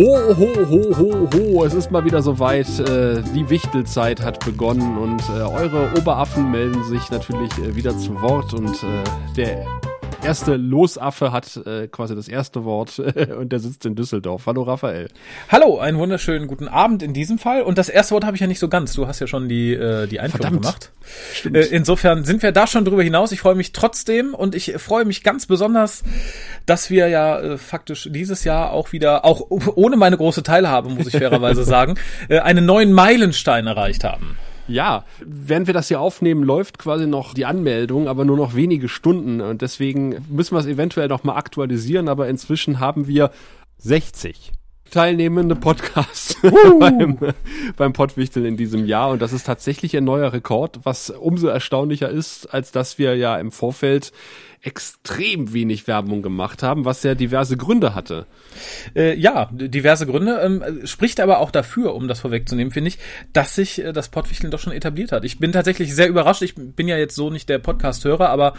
Ho, ho, ho, ho, ho, es ist mal wieder soweit. Äh, die Wichtelzeit hat begonnen und äh, eure Oberaffen melden sich natürlich äh, wieder zu Wort und der erste Losaffe hat äh, quasi das erste Wort und der sitzt in Düsseldorf. Hallo Raphael. Hallo, einen wunderschönen guten Abend in diesem Fall. Und das erste Wort habe ich ja nicht so ganz. Du hast ja schon die, äh, die Einführung gemacht. Äh, insofern sind wir da schon drüber hinaus. Ich freue mich trotzdem und ich freue mich ganz besonders, dass wir ja äh, faktisch dieses Jahr auch wieder, auch ohne meine große Teilhabe, muss ich fairerweise sagen, äh, einen neuen Meilenstein erreicht haben. Ja, während wir das hier aufnehmen, läuft quasi noch die Anmeldung, aber nur noch wenige Stunden. Und deswegen müssen wir es eventuell noch mal aktualisieren. Aber inzwischen haben wir 60 teilnehmende Podcasts uh. beim, beim Pottwichteln in diesem Jahr. Und das ist tatsächlich ein neuer Rekord, was umso erstaunlicher ist, als dass wir ja im Vorfeld extrem wenig Werbung gemacht haben, was ja diverse Gründe hatte. Äh, ja, diverse Gründe. Ähm, spricht aber auch dafür, um das vorwegzunehmen, finde ich, dass sich äh, das Pottwichteln doch schon etabliert hat. Ich bin tatsächlich sehr überrascht. Ich bin ja jetzt so nicht der Podcast-Hörer, aber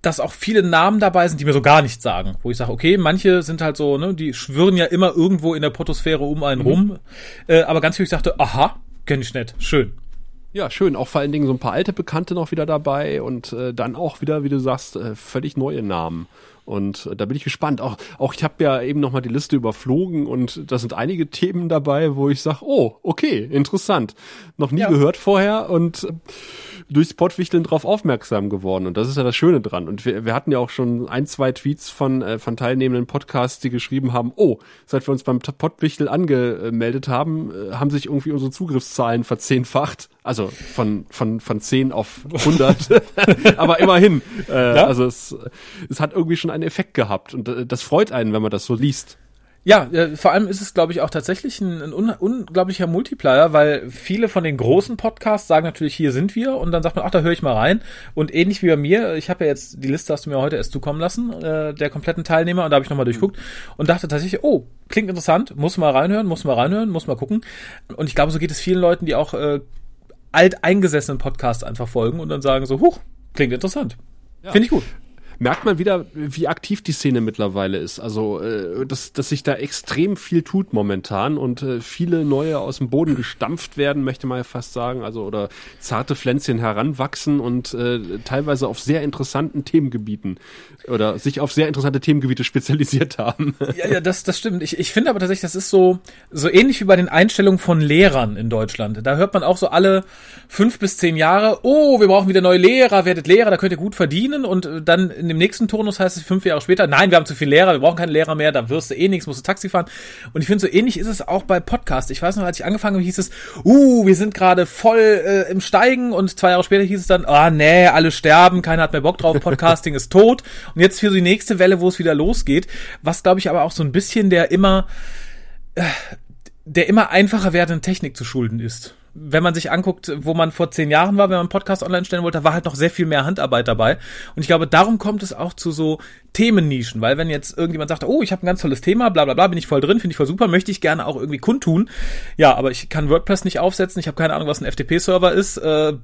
dass auch viele Namen dabei sind, die mir so gar nichts sagen. Wo ich sage, okay, manche sind halt so, ne, die schwirren ja immer irgendwo in der Potosphäre um einen mhm. rum. Äh, aber ganz viel, ich dachte, aha, kenne ich nicht, schön. Ja, schön. Auch vor allen Dingen so ein paar alte Bekannte noch wieder dabei und äh, dann auch wieder, wie du sagst, äh, völlig neue Namen. Und äh, da bin ich gespannt. Auch, auch ich habe ja eben noch mal die Liste überflogen und da sind einige Themen dabei, wo ich sage, oh, okay, interessant. Noch nie ja. gehört vorher und äh, durchs Pottwichteln drauf aufmerksam geworden. Und das ist ja das Schöne dran. Und wir, wir hatten ja auch schon ein, zwei Tweets von, äh, von teilnehmenden Podcasts, die geschrieben haben, oh, seit wir uns beim Pottwichtel angemeldet haben, äh, haben sich irgendwie unsere Zugriffszahlen verzehnfacht. Also von, von, von 10 auf 100. Aber immerhin. Äh, ja? Also es, es hat irgendwie schon einen Effekt gehabt. Und äh, das freut einen, wenn man das so liest. Ja, äh, vor allem ist es, glaube ich, auch tatsächlich ein, ein un unglaublicher Multiplier, weil viele von den großen Podcasts sagen natürlich, hier sind wir und dann sagt man, ach, da höre ich mal rein. Und ähnlich wie bei mir, ich habe ja jetzt die Liste, hast du mir heute erst zukommen lassen, äh, der kompletten Teilnehmer und da habe ich nochmal durchguckt und dachte tatsächlich, oh, klingt interessant, muss mal reinhören, muss mal reinhören, muss mal gucken. Und ich glaube, so geht es vielen Leuten, die auch äh, alteingesessenen Podcasts einfach folgen und dann sagen so, huch, klingt interessant. Ja. Finde ich gut merkt man wieder, wie aktiv die Szene mittlerweile ist. Also, äh, dass, dass sich da extrem viel tut momentan und äh, viele neue aus dem Boden gestampft werden, möchte man ja fast sagen. Also, oder zarte Pflänzchen heranwachsen und äh, teilweise auf sehr interessanten Themengebieten oder sich auf sehr interessante Themengebiete spezialisiert haben. Ja, ja, das, das stimmt. Ich, ich finde aber tatsächlich, das ist so, so ähnlich wie bei den Einstellungen von Lehrern in Deutschland. Da hört man auch so alle fünf bis zehn Jahre, oh, wir brauchen wieder neue Lehrer, werdet Lehrer, da könnt ihr gut verdienen und äh, dann in dem nächsten Turnus heißt es fünf Jahre später, nein, wir haben zu viel Lehrer, wir brauchen keine Lehrer mehr, da wirst du eh nichts, musst du Taxi fahren. Und ich finde, so ähnlich ist es auch bei Podcasts. Ich weiß noch, als ich angefangen habe, hieß es, uh, wir sind gerade voll äh, im Steigen und zwei Jahre später hieß es dann, ah, nee, alle sterben, keiner hat mehr Bock drauf, Podcasting ist tot. Und jetzt für die nächste Welle, wo es wieder losgeht, was glaube ich aber auch so ein bisschen der immer, äh, der immer einfacher werdenden Technik zu schulden ist wenn man sich anguckt, wo man vor zehn Jahren war, wenn man einen Podcast online stellen wollte, war halt noch sehr viel mehr Handarbeit dabei. Und ich glaube, darum kommt es auch zu so Themennischen, weil wenn jetzt irgendjemand sagt, oh, ich habe ein ganz tolles Thema, bla bla bla, bin ich voll drin, finde ich voll super, möchte ich gerne auch irgendwie kundtun. Ja, aber ich kann WordPress nicht aufsetzen, ich habe keine Ahnung, was ein FTP-Server ist. Äh,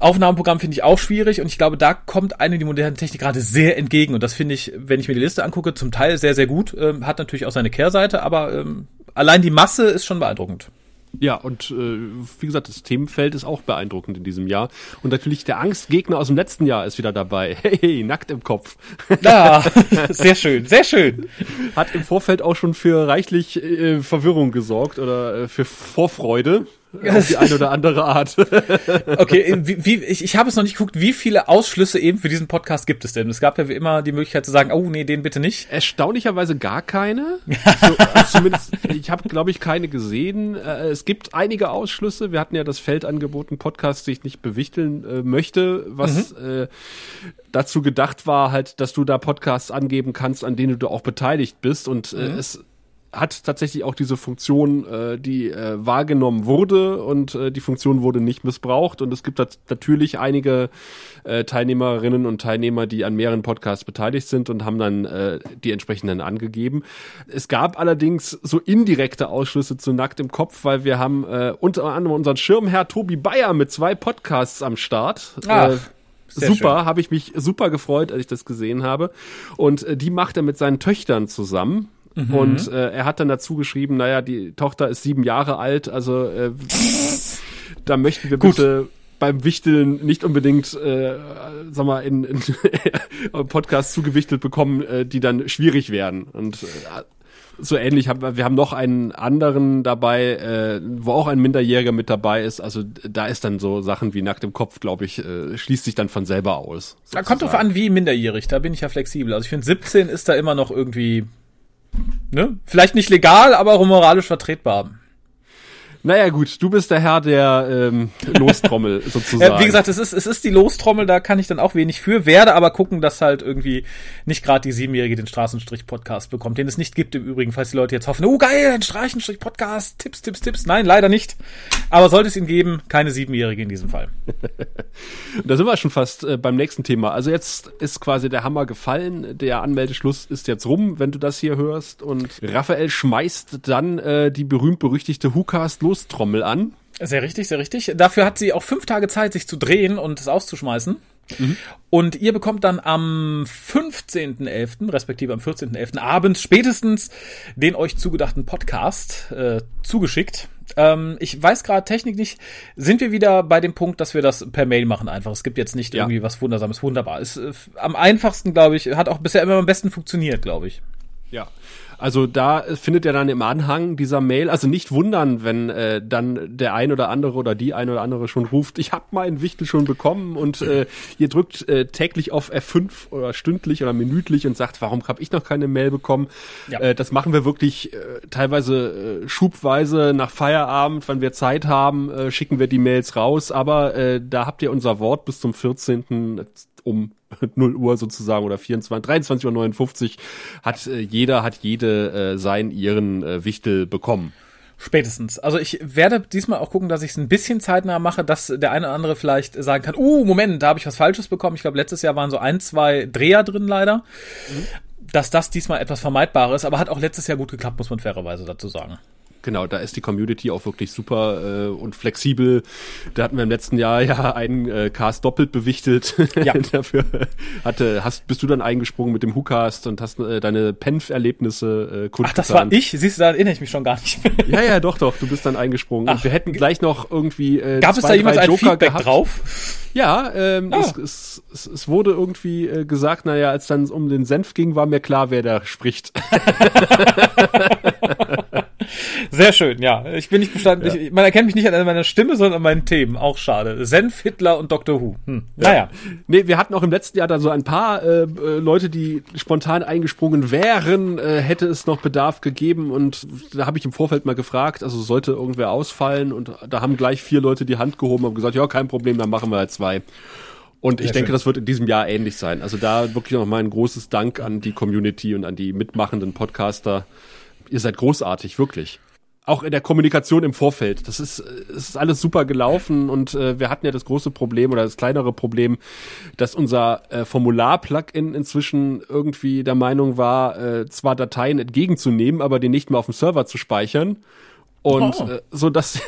Aufnahmeprogramm finde ich auch schwierig und ich glaube, da kommt eine die moderne Technik gerade sehr entgegen und das finde ich, wenn ich mir die Liste angucke, zum Teil sehr, sehr gut. Ähm, hat natürlich auch seine Kehrseite, aber ähm, allein die Masse ist schon beeindruckend. Ja, und äh, wie gesagt, das Themenfeld ist auch beeindruckend in diesem Jahr. Und natürlich der Angstgegner aus dem letzten Jahr ist wieder dabei. Hey, nackt im Kopf. Ja, sehr schön, sehr schön. Hat im Vorfeld auch schon für reichlich äh, Verwirrung gesorgt oder äh, für Vorfreude. Auf die eine oder andere Art. okay, wie, wie, ich, ich habe es noch nicht geguckt, wie viele Ausschlüsse eben für diesen Podcast gibt es denn? Es gab ja wie immer die Möglichkeit zu sagen, oh nee, den bitte nicht. Erstaunlicherweise gar keine. so, also zumindest, ich habe, glaube ich, keine gesehen. Äh, es gibt einige Ausschlüsse. Wir hatten ja das Feld angeboten, Podcast, die ich nicht bewichteln äh, möchte, was mhm. äh, dazu gedacht war, halt, dass du da Podcasts angeben kannst, an denen du auch beteiligt bist. Und äh, mhm. es hat tatsächlich auch diese Funktion, äh, die äh, wahrgenommen wurde und äh, die Funktion wurde nicht missbraucht. Und es gibt natürlich einige äh, Teilnehmerinnen und Teilnehmer, die an mehreren Podcasts beteiligt sind und haben dann äh, die entsprechenden angegeben. Es gab allerdings so indirekte Ausschlüsse zu Nackt im Kopf, weil wir haben äh, unter anderem unseren Schirmherr Tobi Bayer mit zwei Podcasts am Start. Ach. Äh, super, habe ich mich super gefreut, als ich das gesehen habe. Und äh, die macht er mit seinen Töchtern zusammen. Mhm. Und äh, er hat dann dazu geschrieben, naja, die Tochter ist sieben Jahre alt, also äh, da möchten wir Gut. bitte beim Wichteln nicht unbedingt, äh, sag mal, in, in Podcasts zugewichtelt bekommen, äh, die dann schwierig werden. Und äh, so ähnlich haben wir, wir haben noch einen anderen dabei, äh, wo auch ein Minderjähriger mit dabei ist. Also da ist dann so Sachen wie nackt im Kopf, glaube ich, äh, schließt sich dann von selber aus. Da kommt drauf an, wie minderjährig, da bin ich ja flexibel. Also ich finde 17 ist da immer noch irgendwie, ne? Vielleicht nicht legal, aber auch moralisch vertretbar. Naja gut, du bist der Herr der ähm, Lostrommel sozusagen. Wie gesagt, es ist, es ist die Lostrommel, da kann ich dann auch wenig für, werde aber gucken, dass halt irgendwie nicht gerade die Siebenjährige den Straßenstrich-Podcast bekommt, den es nicht gibt im Übrigen, falls die Leute jetzt hoffen, oh geil, ein Straßenstrich-Podcast, Tipps, Tipps, Tipps. Nein, leider nicht. Aber sollte es ihn geben, keine Siebenjährige in diesem Fall. da sind wir schon fast äh, beim nächsten Thema. Also jetzt ist quasi der Hammer gefallen, der Anmeldeschluss ist jetzt rum, wenn du das hier hörst und Raphael schmeißt dann äh, die berühmt-berüchtigte Hucast Lostrommel an. Sehr richtig, sehr richtig. Dafür hat sie auch fünf Tage Zeit, sich zu drehen und es auszuschmeißen. Mhm. Und ihr bekommt dann am 15.11., respektive am 14.11. abends spätestens den euch zugedachten Podcast äh, zugeschickt. Ähm, ich weiß gerade Technik nicht. Sind wir wieder bei dem Punkt, dass wir das per Mail machen einfach? Es gibt jetzt nicht ja. irgendwie was Wundersames. Wunderbar. Ist äh, am einfachsten, glaube ich, hat auch bisher immer am besten funktioniert, glaube ich. Ja. Also da findet ihr dann im Anhang dieser Mail, also nicht wundern, wenn äh, dann der ein oder andere oder die ein oder andere schon ruft, ich habe meinen Wichtel schon bekommen und äh, ihr drückt äh, täglich auf F5 oder stündlich oder minütlich und sagt, warum habe ich noch keine Mail bekommen? Ja. Äh, das machen wir wirklich äh, teilweise äh, schubweise nach Feierabend, wenn wir Zeit haben, äh, schicken wir die Mails raus, aber äh, da habt ihr unser Wort bis zum 14. um 0 Uhr sozusagen oder 24, 23 Uhr 59 hat äh, jeder, hat jede äh, seinen, ihren äh, Wichtel bekommen. Spätestens. Also ich werde diesmal auch gucken, dass ich es ein bisschen zeitnah mache, dass der eine oder andere vielleicht sagen kann, uh, Moment, da habe ich was Falsches bekommen. Ich glaube, letztes Jahr waren so ein, zwei Dreher drin leider. Mhm. Dass das diesmal etwas vermeidbar ist, aber hat auch letztes Jahr gut geklappt, muss man fairerweise dazu sagen. Genau, da ist die Community auch wirklich super äh, und flexibel. Da hatten wir im letzten Jahr ja einen äh, Cast doppelt bewichtelt. Ja. Dafür hatte, hast, bist du dann eingesprungen mit dem WhoCast und hast äh, deine Penf-Erlebnisse äh, kundgetan. Ach, das war ich? Siehst du, da erinnere ich mich schon gar nicht mehr. Ja, ja, doch, doch, du bist dann eingesprungen. Ach. Und wir hätten gleich noch irgendwie äh, Gab zwei, es da jemals ein Feedback gehabt. drauf? Ja, ähm, ah. es, es, es, es wurde irgendwie äh, gesagt, naja, als dann um den Senf ging, war mir klar, wer da spricht. Sehr schön, ja. Ich bin nicht bestanden. Ja. Ich, man erkennt mich nicht an meiner Stimme, sondern an meinen Themen. Auch schade. Senf, Hitler und Dr. Who. Hm. Naja. Ja. Nee, wir hatten auch im letzten Jahr da so ein paar äh, Leute, die spontan eingesprungen wären, äh, hätte es noch Bedarf gegeben. Und da habe ich im Vorfeld mal gefragt, also sollte irgendwer ausfallen. Und da haben gleich vier Leute die Hand gehoben und gesagt, ja, kein Problem, dann machen wir halt zwei. Und ich Sehr denke, schön. das wird in diesem Jahr ähnlich sein. Also da wirklich noch mal ein großes Dank an die Community und an die mitmachenden Podcaster. Ihr seid großartig, wirklich auch in der Kommunikation im Vorfeld. Das ist, es ist alles super gelaufen und äh, wir hatten ja das große Problem oder das kleinere Problem, dass unser äh, Formular-Plugin inzwischen irgendwie der Meinung war, äh, zwar Dateien entgegenzunehmen, aber die nicht mehr auf dem Server zu speichern. Und oh. äh, so dass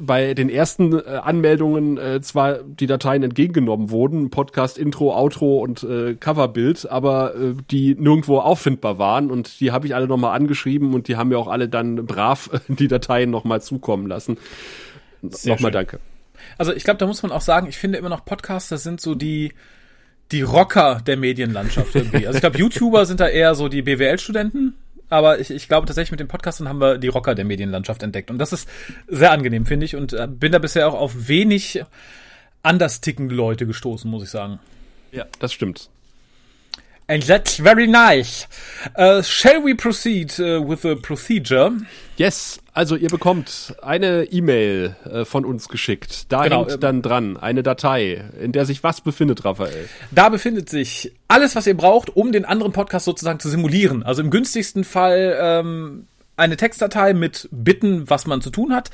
bei den ersten äh, Anmeldungen äh, zwar die Dateien entgegengenommen wurden, Podcast, Intro, Outro und äh, Coverbild, aber äh, die nirgendwo auffindbar waren und die habe ich alle nochmal angeschrieben und die haben mir auch alle dann brav äh, die Dateien nochmal zukommen lassen. Nochmal danke. Also ich glaube, da muss man auch sagen, ich finde immer noch Podcaster sind so die die Rocker der Medienlandschaft irgendwie. Also ich glaube, YouTuber sind da eher so die BWL-Studenten, aber ich, ich glaube tatsächlich mit dem Podcastern haben wir die Rocker der Medienlandschaft entdeckt. Und das ist sehr angenehm, finde ich. Und äh, bin da bisher auch auf wenig anders tickende Leute gestoßen, muss ich sagen. Ja, das stimmt. And that's very nice. Uh, shall we proceed uh, with the procedure? Yes, also ihr bekommt eine E-Mail äh, von uns geschickt. Da genau, hängt äh, dann dran eine Datei, in der sich was befindet, Raphael? Da befindet sich alles, was ihr braucht, um den anderen Podcast sozusagen zu simulieren. Also im günstigsten Fall ähm, eine Textdatei mit Bitten, was man zu tun hat.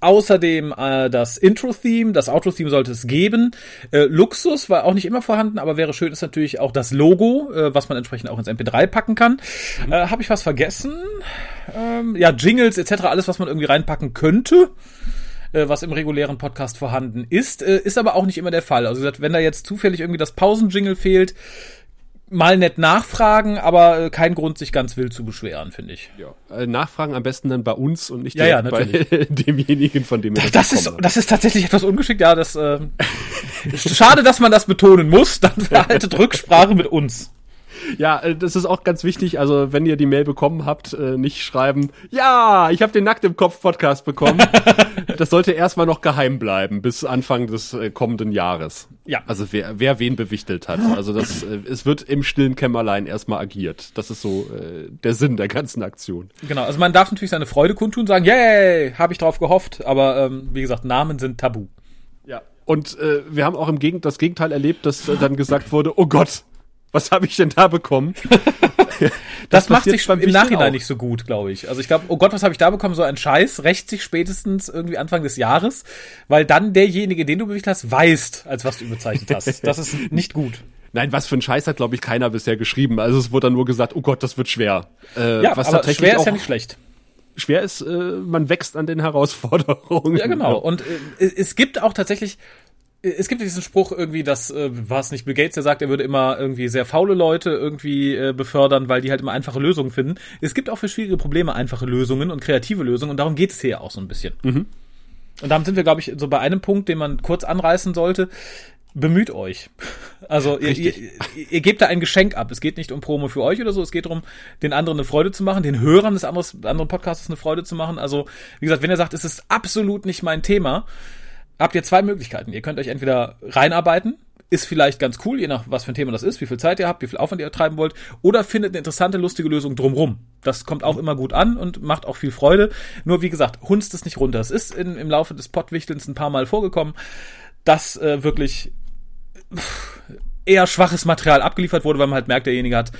Außerdem äh, das Intro-Theme, das Outro-Theme sollte es geben. Äh, Luxus war auch nicht immer vorhanden, aber wäre schön ist natürlich auch das Logo, äh, was man entsprechend auch ins MP3 packen kann. Mhm. Äh, Habe ich was vergessen? Ähm, ja, Jingles etc., alles, was man irgendwie reinpacken könnte äh, was im regulären Podcast vorhanden ist, äh, ist aber auch nicht immer der Fall. Also wenn da jetzt zufällig irgendwie das Pausenjingle fehlt, mal nett nachfragen, aber äh, kein Grund, sich ganz wild zu beschweren, finde ich. Ja. Äh, nachfragen am besten dann bei uns und nicht Ja, ja, bei demjenigen, von dem wir das, das ist Das ist tatsächlich etwas ungeschickt, ja, das äh, schade, dass man das betonen muss, dann verhaltet Rücksprache mit uns. Ja, äh, das ist auch ganz wichtig. Also, wenn ihr die Mail bekommen habt, äh, nicht schreiben, ja, ich habe den Nackt im Kopf Podcast bekommen. das sollte erstmal noch geheim bleiben bis Anfang des äh, kommenden Jahres. Ja. Also wer, wer wen bewichtelt hat. Also das, es wird im stillen Kämmerlein erstmal agiert. Das ist so äh, der Sinn der ganzen Aktion. Genau. Also man darf natürlich seine Freude kundtun, sagen, yay, habe ich drauf gehofft. Aber ähm, wie gesagt, Namen sind tabu. Ja. Und äh, wir haben auch im Gegend das Gegenteil erlebt, dass äh, dann gesagt wurde, oh Gott, was habe ich denn da bekommen? das, das macht sich im Nachhinein auch. nicht so gut, glaube ich. Also ich glaube, oh Gott, was habe ich da bekommen? So ein Scheiß rächt sich spätestens irgendwie Anfang des Jahres, weil dann derjenige, den du bewegt hast, weißt, als was du überzeichnet hast. Das ist nicht gut. Nein, was für ein Scheiß hat, glaube ich, keiner bisher geschrieben. Also es wurde dann nur gesagt, oh Gott, das wird schwer. Äh, ja, was aber schwer ist ja nicht schlecht schwer ist, äh, man wächst an den Herausforderungen. Ja, genau. Und äh, es gibt auch tatsächlich es gibt diesen Spruch irgendwie, dass äh, war es nicht Bill Gates, der sagt, er würde immer irgendwie sehr faule Leute irgendwie äh, befördern, weil die halt immer einfache Lösungen finden. Es gibt auch für schwierige Probleme einfache Lösungen und kreative Lösungen und darum geht es hier auch so ein bisschen. Mhm. Und damit sind wir, glaube ich, so bei einem Punkt, den man kurz anreißen sollte. Bemüht euch. Also ihr, ihr, ihr gebt da ein Geschenk ab. Es geht nicht um Promo für euch oder so. Es geht darum, den anderen eine Freude zu machen, den Hörern des anderen Podcasts eine Freude zu machen. Also wie gesagt, wenn ihr sagt, es ist absolut nicht mein Thema, habt ihr zwei Möglichkeiten. Ihr könnt euch entweder reinarbeiten, ist vielleicht ganz cool, je nach was für ein Thema das ist, wie viel Zeit ihr habt, wie viel Aufwand ihr treiben wollt, oder findet eine interessante, lustige Lösung drumrum. Das kommt auch immer gut an und macht auch viel Freude. Nur wie gesagt, hunzt es nicht runter. Es ist in, im Laufe des Pottwichtelns ein paar Mal vorgekommen, dass äh, wirklich eher schwaches Material abgeliefert wurde, weil man halt merkt, derjenige hat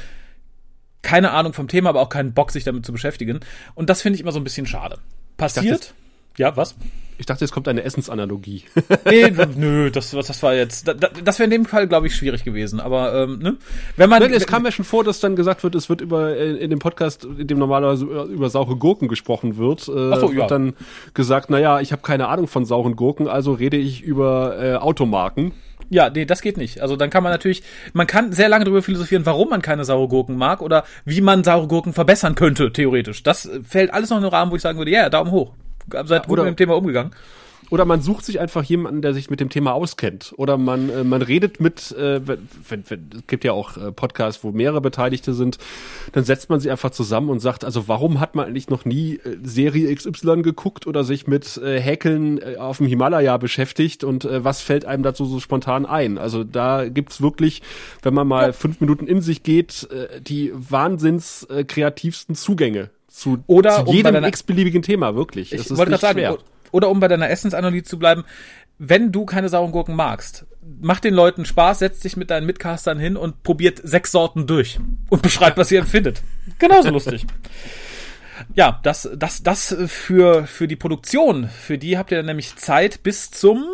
keine Ahnung vom Thema, aber auch keinen Bock, sich damit zu beschäftigen. Und das finde ich immer so ein bisschen schade. Passiert? Ja, was? Ich dachte, es kommt eine Essensanalogie. nee, nö, das, das war jetzt, das, das wäre in dem Fall, glaube ich, schwierig gewesen. Aber ähm, ne? wenn man, Nein, es kam ja schon vor, dass dann gesagt wird, es wird über äh, in dem Podcast, in dem normalerweise über saure Gurken gesprochen wird, äh, so, wird ja. dann gesagt, naja, ich habe keine Ahnung von sauren Gurken, also rede ich über äh, Automarken. Ja, nee, das geht nicht. Also dann kann man natürlich, man kann sehr lange darüber philosophieren, warum man keine saure Gurken mag oder wie man saure Gurken verbessern könnte, theoretisch. Das fällt alles noch in den Rahmen, wo ich sagen würde, ja, yeah, Daumen hoch seid gut oder, mit dem Thema umgegangen. Oder man sucht sich einfach jemanden, der sich mit dem Thema auskennt. Oder man, äh, man redet mit, äh, wenn, wenn, es gibt ja auch äh, Podcasts, wo mehrere Beteiligte sind, dann setzt man sie einfach zusammen und sagt, also warum hat man eigentlich noch nie äh, Serie XY geguckt oder sich mit äh, Häkeln äh, auf dem Himalaya beschäftigt und äh, was fällt einem dazu so spontan ein? Also da gibt's wirklich, wenn man mal ja. fünf Minuten in sich geht, äh, die wahnsinns äh, kreativsten Zugänge zu, oder zu jedem um x-beliebigen Thema, wirklich. Ich wollte gerade sagen, schwer. oder um bei deiner Essensanalyse zu bleiben, wenn du keine sauren Gurken magst, mach den Leuten Spaß, setz dich mit deinen Mitcastern hin und probiert sechs Sorten durch und beschreibt, was ihr empfindet. Genauso lustig. Ja, das, das, das für, für die Produktion, für die habt ihr dann nämlich Zeit bis zum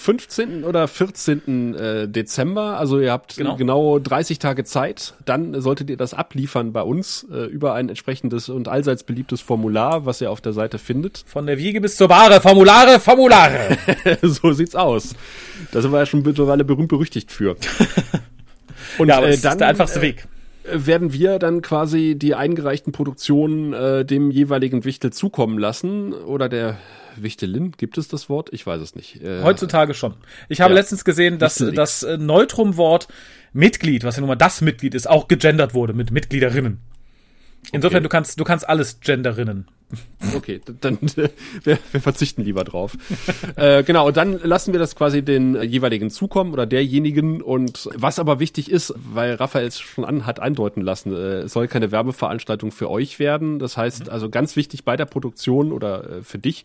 15. oder 14. Äh, Dezember. Also ihr habt genau. genau 30 Tage Zeit. Dann solltet ihr das abliefern bei uns äh, über ein entsprechendes und allseits beliebtes Formular, was ihr auf der Seite findet. Von der Wiege bis zur Bahre. Formulare, Formulare. so sieht's aus. Da sind wir ja schon mittlerweile berühmt berüchtigt für. Und ja, äh, dann, ist der einfachste Weg werden wir dann quasi die eingereichten Produktionen äh, dem jeweiligen Wichtel zukommen lassen oder der Wichtelin, gibt es das Wort? Ich weiß es nicht. Äh, Heutzutage schon. Ich habe ja. letztens gesehen, dass das äh, Neutrum-Wort Mitglied, was ja nun mal das Mitglied ist, auch gegendert wurde mit Mitgliederinnen. Insofern, okay. du kannst, du kannst alles genderinnen. Okay, dann äh, wir, wir verzichten lieber drauf. äh, genau, und dann lassen wir das quasi den jeweiligen zukommen oder derjenigen. Und was aber wichtig ist, weil Raphael es schon an, hat andeuten lassen, äh, es soll keine Werbeveranstaltung für euch werden. Das heißt also ganz wichtig bei der Produktion oder äh, für dich,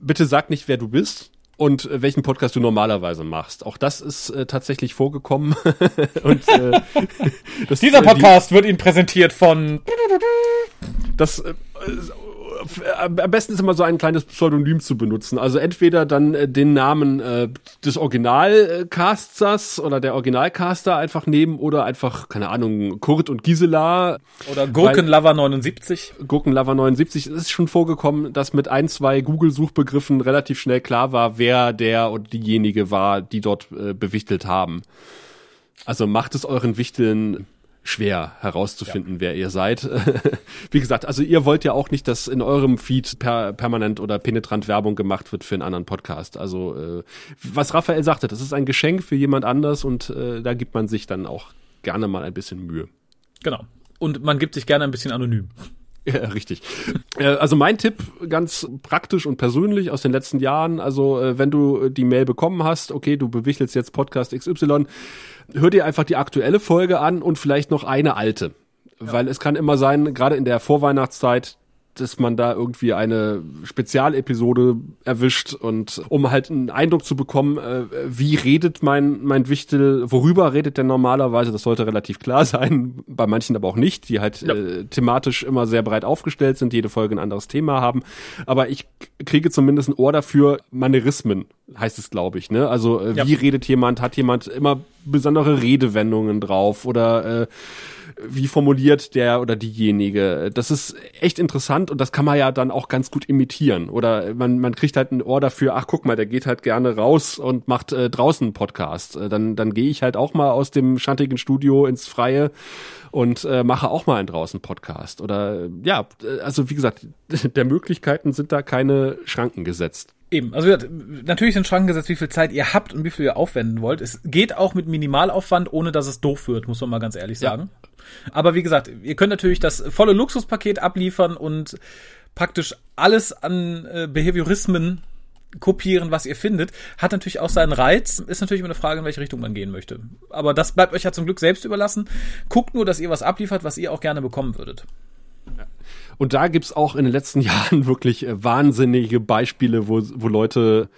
bitte sag nicht, wer du bist und äh, welchen Podcast du normalerweise machst. Auch das ist äh, tatsächlich vorgekommen. und, äh, das, Dieser Podcast die, wird Ihnen präsentiert von. Das äh, am besten ist immer so ein kleines Pseudonym zu benutzen. Also entweder dann äh, den Namen äh, des Originalcasters oder der Originalcaster einfach nehmen oder einfach, keine Ahnung, Kurt und Gisela. Oder Gurkenlover 79. Gurkenlover 79. Es ist schon vorgekommen, dass mit ein, zwei Google-Suchbegriffen relativ schnell klar war, wer der oder diejenige war, die dort äh, bewichtelt haben. Also macht es euren Wichteln schwer herauszufinden, ja. wer ihr seid. Wie gesagt, also ihr wollt ja auch nicht, dass in eurem Feed per, permanent oder penetrant Werbung gemacht wird für einen anderen Podcast. Also äh, was Raphael sagte, das ist ein Geschenk für jemand anders und äh, da gibt man sich dann auch gerne mal ein bisschen Mühe. Genau. Und man gibt sich gerne ein bisschen anonym. Ja, richtig. Äh, also mein Tipp, ganz praktisch und persönlich aus den letzten Jahren, also äh, wenn du die Mail bekommen hast, okay, du bewichtelst jetzt Podcast XY, hör dir einfach die aktuelle Folge an und vielleicht noch eine alte. Ja. Weil es kann immer sein, gerade in der Vorweihnachtszeit, dass man da irgendwie eine Spezialepisode erwischt und um halt einen Eindruck zu bekommen, äh, wie redet mein mein Wichtel, worüber redet der normalerweise, das sollte relativ klar sein, bei manchen aber auch nicht, die halt ja. äh, thematisch immer sehr breit aufgestellt sind, jede Folge ein anderes Thema haben, aber ich kriege zumindest ein Ohr dafür, Manierismen heißt es, glaube ich, ne? Also äh, ja. wie redet jemand, hat jemand immer besondere Redewendungen drauf oder äh, wie formuliert der oder diejenige. Das ist echt interessant und das kann man ja dann auch ganz gut imitieren. Oder man, man kriegt halt ein Ohr dafür, ach guck mal, der geht halt gerne raus und macht äh, draußen einen Podcast. Äh, dann, dann gehe ich halt auch mal aus dem schantigen Studio ins Freie und äh, mache auch mal einen draußen Podcast. Oder ja, äh, also wie gesagt, der Möglichkeiten sind da keine Schranken gesetzt. Eben, also natürlich sind Schranken gesetzt, wie viel Zeit ihr habt und wie viel ihr aufwenden wollt. Es geht auch mit Minimalaufwand, ohne dass es doof wird, muss man mal ganz ehrlich sagen. Ja. Aber wie gesagt, ihr könnt natürlich das volle Luxuspaket abliefern und praktisch alles an äh, Behaviorismen kopieren, was ihr findet, hat natürlich auch seinen Reiz. Ist natürlich immer eine Frage, in welche Richtung man gehen möchte. Aber das bleibt euch ja zum Glück selbst überlassen. Guckt nur, dass ihr was abliefert, was ihr auch gerne bekommen würdet. Und da gibt's auch in den letzten Jahren wirklich äh, wahnsinnige Beispiele, wo, wo Leute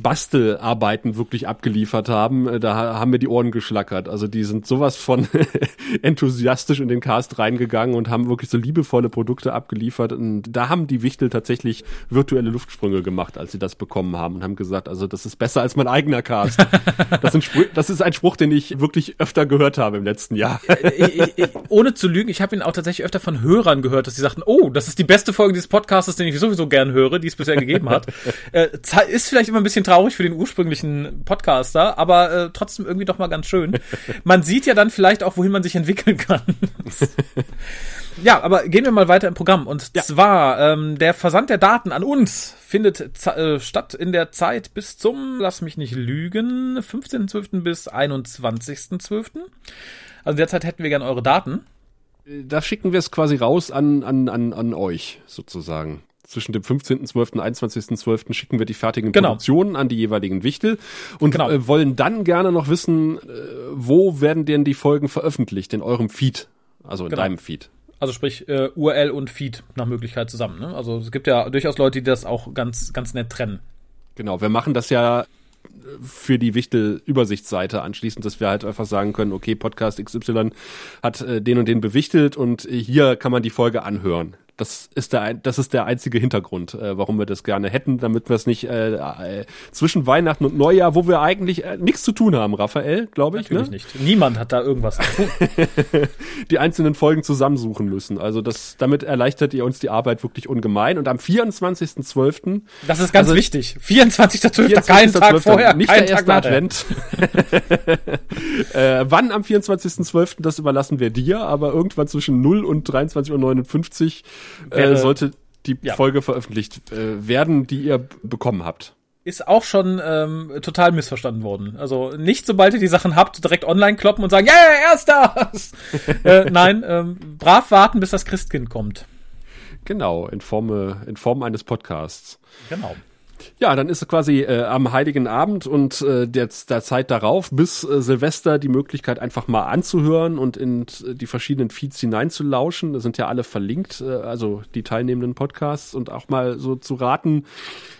Bastelarbeiten wirklich abgeliefert haben, äh, da haben mir die Ohren geschlackert. Also die sind sowas von enthusiastisch in den Cast reingegangen und haben wirklich so liebevolle Produkte abgeliefert. Und da haben die Wichtel tatsächlich virtuelle Luftsprünge gemacht, als sie das bekommen haben und haben gesagt, also das ist besser als mein eigener Cast. Das, das ist ein Spruch, den ich wirklich öfter gehört habe im letzten Jahr. ich, ich, ohne zu lügen, ich habe ihn auch tatsächlich öfter von Hörern gehört, dass sie sagten, oh, das ist die beste Folge dieses Podcasts, den ich sowieso gern höre, die es bisher gegeben hat. Äh, ist vielleicht immer ein bisschen bisschen traurig für den ursprünglichen Podcaster, aber äh, trotzdem irgendwie doch mal ganz schön. Man sieht ja dann vielleicht auch, wohin man sich entwickeln kann. ja, aber gehen wir mal weiter im Programm. Und ja. zwar, ähm, der Versand der Daten an uns findet äh, statt in der Zeit bis zum, lass mich nicht lügen, 15.12. bis 21.12. Also derzeit hätten wir gerne eure Daten. Da schicken wir es quasi raus an, an, an, an euch, sozusagen zwischen dem 15.12. und 21.12. schicken wir die fertigen genau. Produktionen an die jeweiligen Wichtel und genau. äh, wollen dann gerne noch wissen, äh, wo werden denn die Folgen veröffentlicht? In eurem Feed, also in genau. deinem Feed. Also sprich äh, URL und Feed nach Möglichkeit zusammen. Ne? Also es gibt ja durchaus Leute, die das auch ganz, ganz nett trennen. Genau, wir machen das ja für die Wichtel-Übersichtsseite anschließend, dass wir halt einfach sagen können, okay, Podcast XY hat äh, den und den bewichtelt und hier kann man die Folge anhören. Das ist der, das ist der einzige Hintergrund, äh, warum wir das gerne hätten, damit wir es nicht äh, äh, zwischen Weihnachten und Neujahr, wo wir eigentlich äh, nichts zu tun haben, Raphael, glaube ich. Natürlich ne? nicht. Niemand hat da irgendwas zu tun. die einzelnen Folgen zusammensuchen müssen. Also das, damit erleichtert ihr uns die Arbeit wirklich ungemein. Und am 24.12. Das ist ganz also, wichtig. 24.12. 24. keinen Tag vorher, nicht der erste Advent. äh, wann am 24.12. das überlassen wir dir, aber irgendwann zwischen 0 und 23.59 Uhr äh, sollte die ja. Folge veröffentlicht äh, werden, die ihr bekommen habt. Ist auch schon ähm, total missverstanden worden. Also nicht sobald ihr die Sachen habt, direkt online kloppen und sagen, ja, yeah, erster! äh, nein, ähm, brav warten, bis das Christkind kommt. Genau, in Form, in Form eines Podcasts. Genau. Ja, dann ist quasi äh, am Heiligen Abend und äh, der, der Zeit darauf bis äh, Silvester die Möglichkeit einfach mal anzuhören und in die verschiedenen Feeds hineinzulauschen. Da sind ja alle verlinkt, äh, also die teilnehmenden Podcasts und auch mal so zu raten,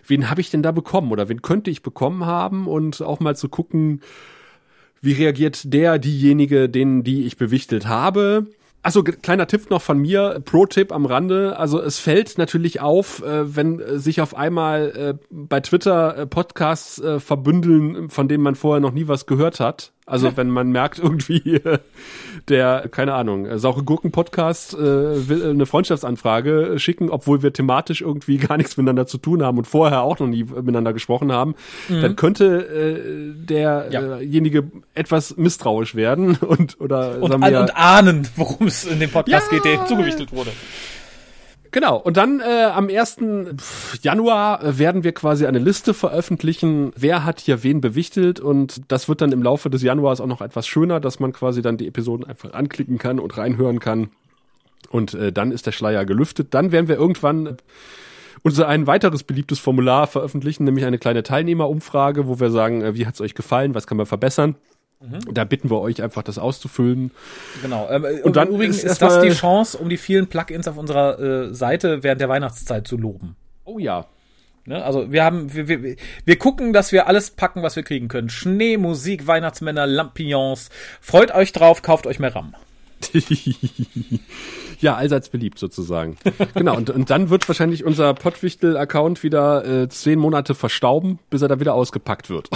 wen habe ich denn da bekommen oder wen könnte ich bekommen haben und auch mal zu gucken, wie reagiert der, diejenige, den, die ich bewichtelt habe also kleiner Tipp noch von mir, Pro-Tipp am Rande. Also es fällt natürlich auf, äh, wenn sich auf einmal äh, bei Twitter äh, Podcasts äh, verbündeln, von denen man vorher noch nie was gehört hat. Also wenn man merkt irgendwie, äh, der, keine Ahnung, äh, saure Gurken-Podcast äh, will eine Freundschaftsanfrage schicken, obwohl wir thematisch irgendwie gar nichts miteinander zu tun haben und vorher auch noch nie miteinander gesprochen haben, mhm. dann könnte äh, derjenige ja. etwas misstrauisch werden und oder und, sagen wir, und ahnen, worum es in dem Podcast ja, geht, der ihm zugewichtelt wurde. Genau, und dann äh, am 1. Januar äh, werden wir quasi eine Liste veröffentlichen, wer hat hier wen bewichtelt und das wird dann im Laufe des Januars auch noch etwas schöner, dass man quasi dann die Episoden einfach anklicken kann und reinhören kann. Und äh, dann ist der Schleier gelüftet. Dann werden wir irgendwann unser ein weiteres beliebtes Formular veröffentlichen, nämlich eine kleine Teilnehmerumfrage, wo wir sagen, äh, wie hat's euch gefallen, was kann man verbessern. Mhm. Da bitten wir euch einfach, das auszufüllen. Genau. Ähm, und dann übrigens ist, ist das die Chance, um die vielen Plugins auf unserer äh, Seite während der Weihnachtszeit zu loben. Oh ja. Ne? Also wir haben, wir, wir, wir gucken, dass wir alles packen, was wir kriegen können. Schnee, Musik, Weihnachtsmänner, Lampions. Freut euch drauf, kauft euch mehr RAM. ja, allseits beliebt sozusagen. genau, und, und dann wird wahrscheinlich unser Pottwichtel-Account wieder äh, zehn Monate verstauben, bis er dann wieder ausgepackt wird.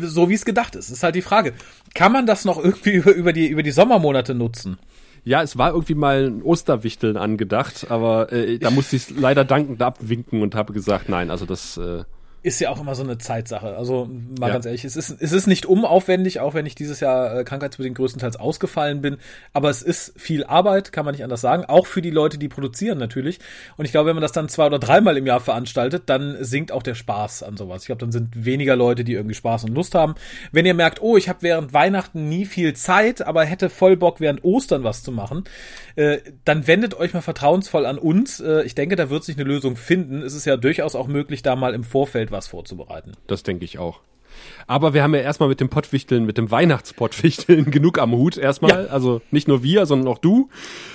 so wie es gedacht ist, ist halt die Frage. Kann man das noch irgendwie über, über, die, über die Sommermonate nutzen? Ja, es war irgendwie mal ein Osterwichteln angedacht, aber äh, da musste ich leider dankend abwinken und habe gesagt, nein, also das äh, ist ja auch immer so eine Zeitsache. Also mal ja. ganz ehrlich, es ist, es ist nicht umaufwendig, auch wenn ich dieses Jahr äh, krankheitsbedingt größtenteils ausgefallen bin. Aber es ist viel Arbeit, kann man nicht anders sagen. Auch für die Leute, die produzieren natürlich. Und ich glaube, wenn man das dann zwei oder dreimal im Jahr veranstaltet, dann sinkt auch der Spaß an sowas. Ich glaube, dann sind weniger Leute, die irgendwie Spaß und Lust haben. Wenn ihr merkt, oh, ich habe während Weihnachten nie viel Zeit, aber hätte voll Bock, während Ostern was zu machen, äh, dann wendet euch mal vertrauensvoll an uns. Äh, ich denke, da wird sich eine Lösung finden. Es ist ja durchaus auch möglich, da mal im Vorfeld was vorzubereiten. Das denke ich auch. Aber wir haben ja erstmal mit dem Pottwichteln, mit dem Weihnachtspottwichteln genug am Hut erstmal. Ja. Also nicht nur wir, sondern auch du.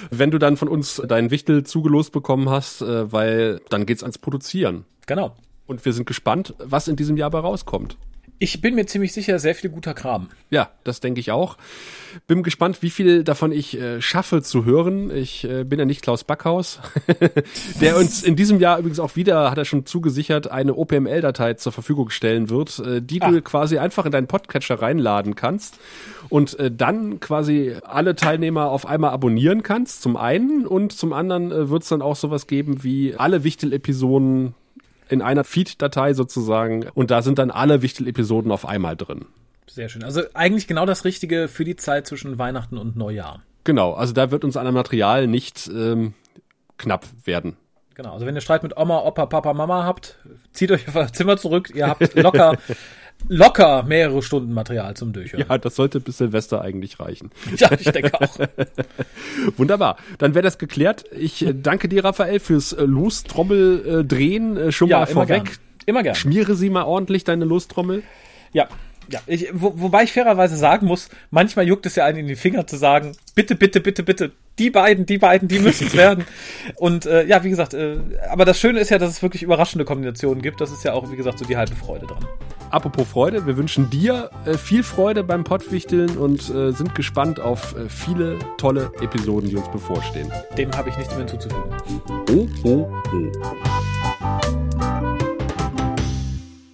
Wenn du dann von uns deinen Wichtel zugelost bekommen hast, äh, weil dann geht's ans Produzieren. Genau. Und wir sind gespannt, was in diesem Jahr bei rauskommt. Ich bin mir ziemlich sicher, sehr viel guter Kram. Ja, das denke ich auch. Bin gespannt, wie viel davon ich äh, schaffe zu hören. Ich äh, bin ja nicht Klaus Backhaus, der uns in diesem Jahr übrigens auch wieder, hat er schon zugesichert, eine OPML-Datei zur Verfügung stellen wird, äh, die ah. du quasi einfach in deinen Podcatcher reinladen kannst und äh, dann quasi alle Teilnehmer auf einmal abonnieren kannst, zum einen und zum anderen äh, wird es dann auch sowas geben wie alle Wichtel-Episoden in einer Feed-Datei sozusagen und da sind dann alle Wichtel-Episoden auf einmal drin. Sehr schön. Also eigentlich genau das Richtige für die Zeit zwischen Weihnachten und Neujahr. Genau, also da wird uns an einem Material nicht ähm, knapp werden. Genau, also wenn ihr Streit mit Oma, Opa, Papa, Mama habt, zieht euch auf euer Zimmer zurück. Ihr habt locker locker mehrere Stunden Material zum Durchhören. Ja, das sollte bis Silvester eigentlich reichen. Ja, ich denke auch. Wunderbar. Dann wäre das geklärt. Ich äh, danke dir, Raphael, fürs äh, Lostrommel-Drehen äh, schon ja, mal vorweg. Gern. Immer gern. Schmiere sie mal ordentlich, deine Lostrommel. Ja, ja, ich, wo, wobei ich fairerweise sagen muss, manchmal juckt es ja einen in die Finger zu sagen, bitte, bitte, bitte, bitte, die beiden, die beiden, die müssen es werden. Und äh, ja, wie gesagt, äh, aber das Schöne ist ja, dass es wirklich überraschende Kombinationen gibt. Das ist ja auch, wie gesagt, so die halbe Freude dran. Apropos Freude, wir wünschen dir äh, viel Freude beim Pottwichteln und äh, sind gespannt auf äh, viele tolle Episoden, die uns bevorstehen. Dem habe ich nichts mehr hinzuzufügen. Oh, oh, oh.